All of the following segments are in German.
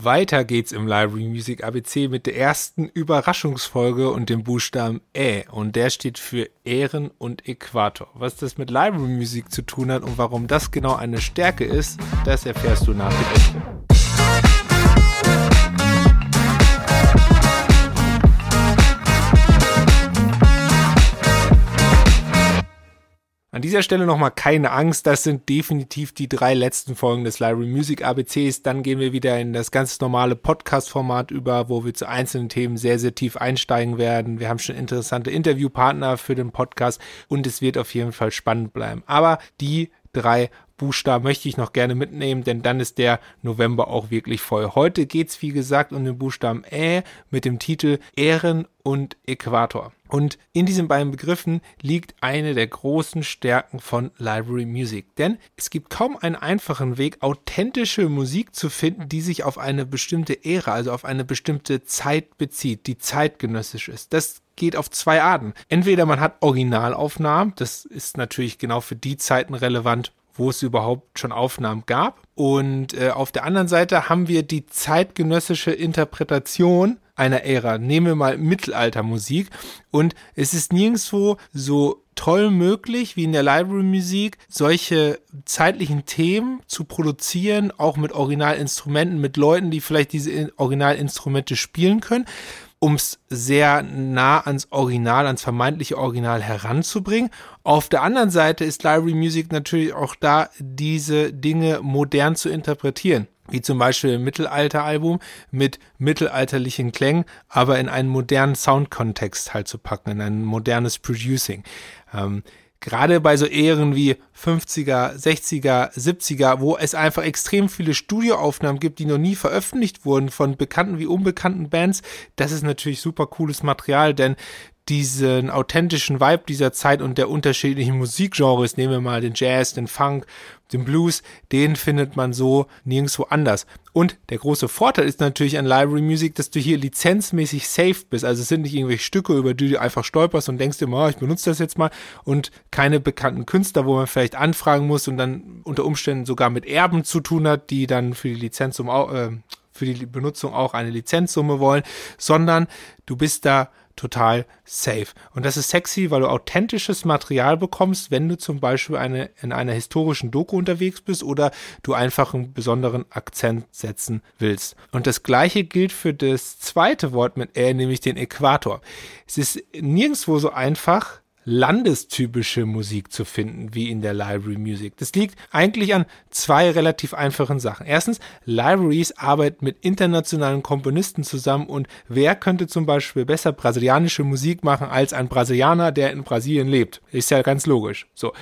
Weiter geht's im Library Music ABC mit der ersten Überraschungsfolge und dem Buchstaben Ä. Und der steht für Ehren und Äquator. Was das mit Library Music zu tun hat und warum das genau eine Stärke ist, das erfährst du nach dem Ende. An dieser Stelle nochmal keine Angst, das sind definitiv die drei letzten Folgen des Library Music ABCs. Dann gehen wir wieder in das ganz normale Podcast-Format über, wo wir zu einzelnen Themen sehr, sehr tief einsteigen werden. Wir haben schon interessante Interviewpartner für den Podcast und es wird auf jeden Fall spannend bleiben. Aber die drei Buchstaben möchte ich noch gerne mitnehmen, denn dann ist der November auch wirklich voll. Heute geht's wie gesagt, um den Buchstaben Ä mit dem Titel Ehren und Äquator. Und in diesen beiden Begriffen liegt eine der großen Stärken von Library Music. Denn es gibt kaum einen einfachen Weg, authentische Musik zu finden, die sich auf eine bestimmte Ära, also auf eine bestimmte Zeit bezieht, die zeitgenössisch ist. Das geht auf zwei Arten. Entweder man hat Originalaufnahmen, das ist natürlich genau für die Zeiten relevant, wo es überhaupt schon Aufnahmen gab. Und äh, auf der anderen Seite haben wir die zeitgenössische Interpretation einer Ära. Nehmen wir mal Mittelaltermusik. Und es ist nirgendwo so toll möglich, wie in der Library Musik, solche zeitlichen Themen zu produzieren, auch mit Originalinstrumenten, mit Leuten, die vielleicht diese Originalinstrumente spielen können um es sehr nah ans Original, ans vermeintliche Original heranzubringen. Auf der anderen Seite ist Library Music natürlich auch da, diese Dinge modern zu interpretieren. Wie zum Beispiel ein Mittelalter-Album mit mittelalterlichen Klängen, aber in einen modernen Soundkontext halt zu packen, in ein modernes Producing. Ähm, gerade bei so Ehren wie 50er, 60er, 70er, wo es einfach extrem viele Studioaufnahmen gibt, die noch nie veröffentlicht wurden von bekannten wie unbekannten Bands, das ist natürlich super cooles Material, denn diesen authentischen Vibe dieser Zeit und der unterschiedlichen Musikgenres, nehmen wir mal den Jazz, den Funk, den Blues, den findet man so nirgendwo anders. Und der große Vorteil ist natürlich an Library Music, dass du hier lizenzmäßig safe bist. Also es sind nicht irgendwelche Stücke, über die du einfach stolperst und denkst dir, oh, ich benutze das jetzt mal und keine bekannten Künstler, wo man vielleicht anfragen muss und dann unter Umständen sogar mit Erben zu tun hat, die dann für die Lizenz um, äh, für die Benutzung auch eine Lizenzsumme wollen, sondern du bist da total safe. Und das ist sexy, weil du authentisches Material bekommst, wenn du zum Beispiel eine, in einer historischen Doku unterwegs bist oder du einfach einen besonderen Akzent setzen willst. Und das gleiche gilt für das zweite Wort mit R, nämlich den Äquator. Es ist nirgendwo so einfach, landestypische Musik zu finden, wie in der Library Music. Das liegt eigentlich an zwei relativ einfachen Sachen. Erstens, Libraries arbeiten mit internationalen Komponisten zusammen und wer könnte zum Beispiel besser brasilianische Musik machen als ein Brasilianer, der in Brasilien lebt? Ist ja ganz logisch. So.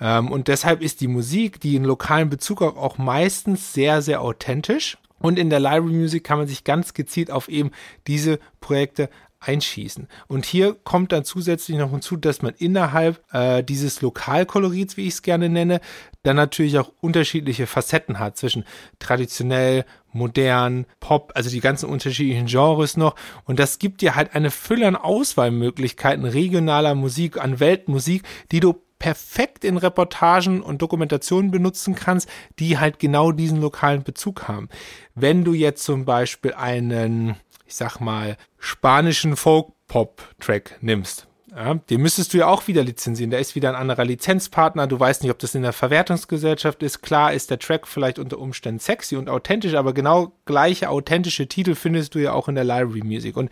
Ähm, und deshalb ist die Musik, die in lokalen Bezug auch, auch meistens sehr, sehr authentisch. Und in der Library Music kann man sich ganz gezielt auf eben diese Projekte einschießen. Und hier kommt dann zusätzlich noch hinzu, dass man innerhalb äh, dieses Lokalkolorits, wie ich es gerne nenne, dann natürlich auch unterschiedliche Facetten hat zwischen traditionell, modern, Pop, also die ganzen unterschiedlichen Genres noch. Und das gibt dir halt eine Fülle an Auswahlmöglichkeiten regionaler Musik, an Weltmusik, die du perfekt in Reportagen und Dokumentationen benutzen kannst, die halt genau diesen lokalen Bezug haben. Wenn du jetzt zum Beispiel einen ich sag mal, spanischen Folk-Pop-Track nimmst, ja, den müsstest du ja auch wieder lizenzieren. Da ist wieder ein anderer Lizenzpartner. Du weißt nicht, ob das in der Verwertungsgesellschaft ist. Klar ist der Track vielleicht unter Umständen sexy und authentisch, aber genau gleiche authentische Titel findest du ja auch in der Library Music. Und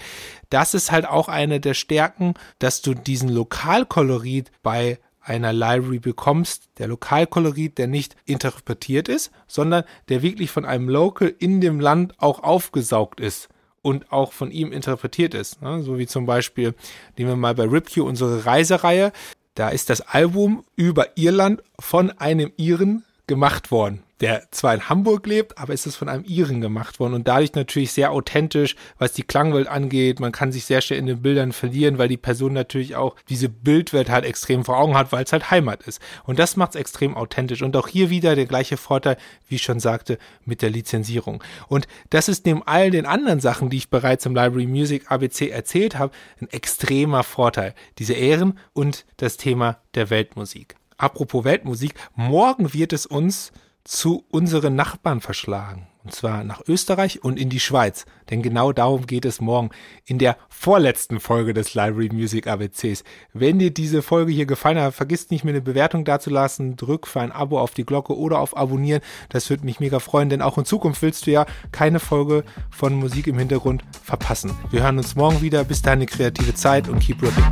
das ist halt auch eine der Stärken, dass du diesen Lokalkolorit bei einer Library bekommst, der Lokalkolorit, der nicht interpretiert ist, sondern der wirklich von einem Local in dem Land auch aufgesaugt ist und auch von ihm interpretiert ist. Ne? So wie zum Beispiel, nehmen wir mal bei RipQ unsere Reisereihe. Da ist das Album über Irland von einem Iren gemacht worden der zwar in Hamburg lebt, aber ist es von einem Iren gemacht worden und dadurch natürlich sehr authentisch, was die Klangwelt angeht. Man kann sich sehr schnell in den Bildern verlieren, weil die Person natürlich auch diese Bildwelt halt extrem vor Augen hat, weil es halt Heimat ist. Und das macht es extrem authentisch. Und auch hier wieder der gleiche Vorteil, wie ich schon sagte, mit der Lizenzierung. Und das ist neben all den anderen Sachen, die ich bereits im Library Music ABC erzählt habe, ein extremer Vorteil. Diese Ehren und das Thema der Weltmusik. Apropos Weltmusik, morgen wird es uns zu unseren Nachbarn verschlagen. Und zwar nach Österreich und in die Schweiz. Denn genau darum geht es morgen in der vorletzten Folge des Library Music ABCs. Wenn dir diese Folge hier gefallen hat, vergiss nicht, mir eine Bewertung dazulassen. Drück für ein Abo auf die Glocke oder auf Abonnieren. Das würde mich mega freuen, denn auch in Zukunft willst du ja keine Folge von Musik im Hintergrund verpassen. Wir hören uns morgen wieder. Bis dahin eine kreative Zeit und keep ripping.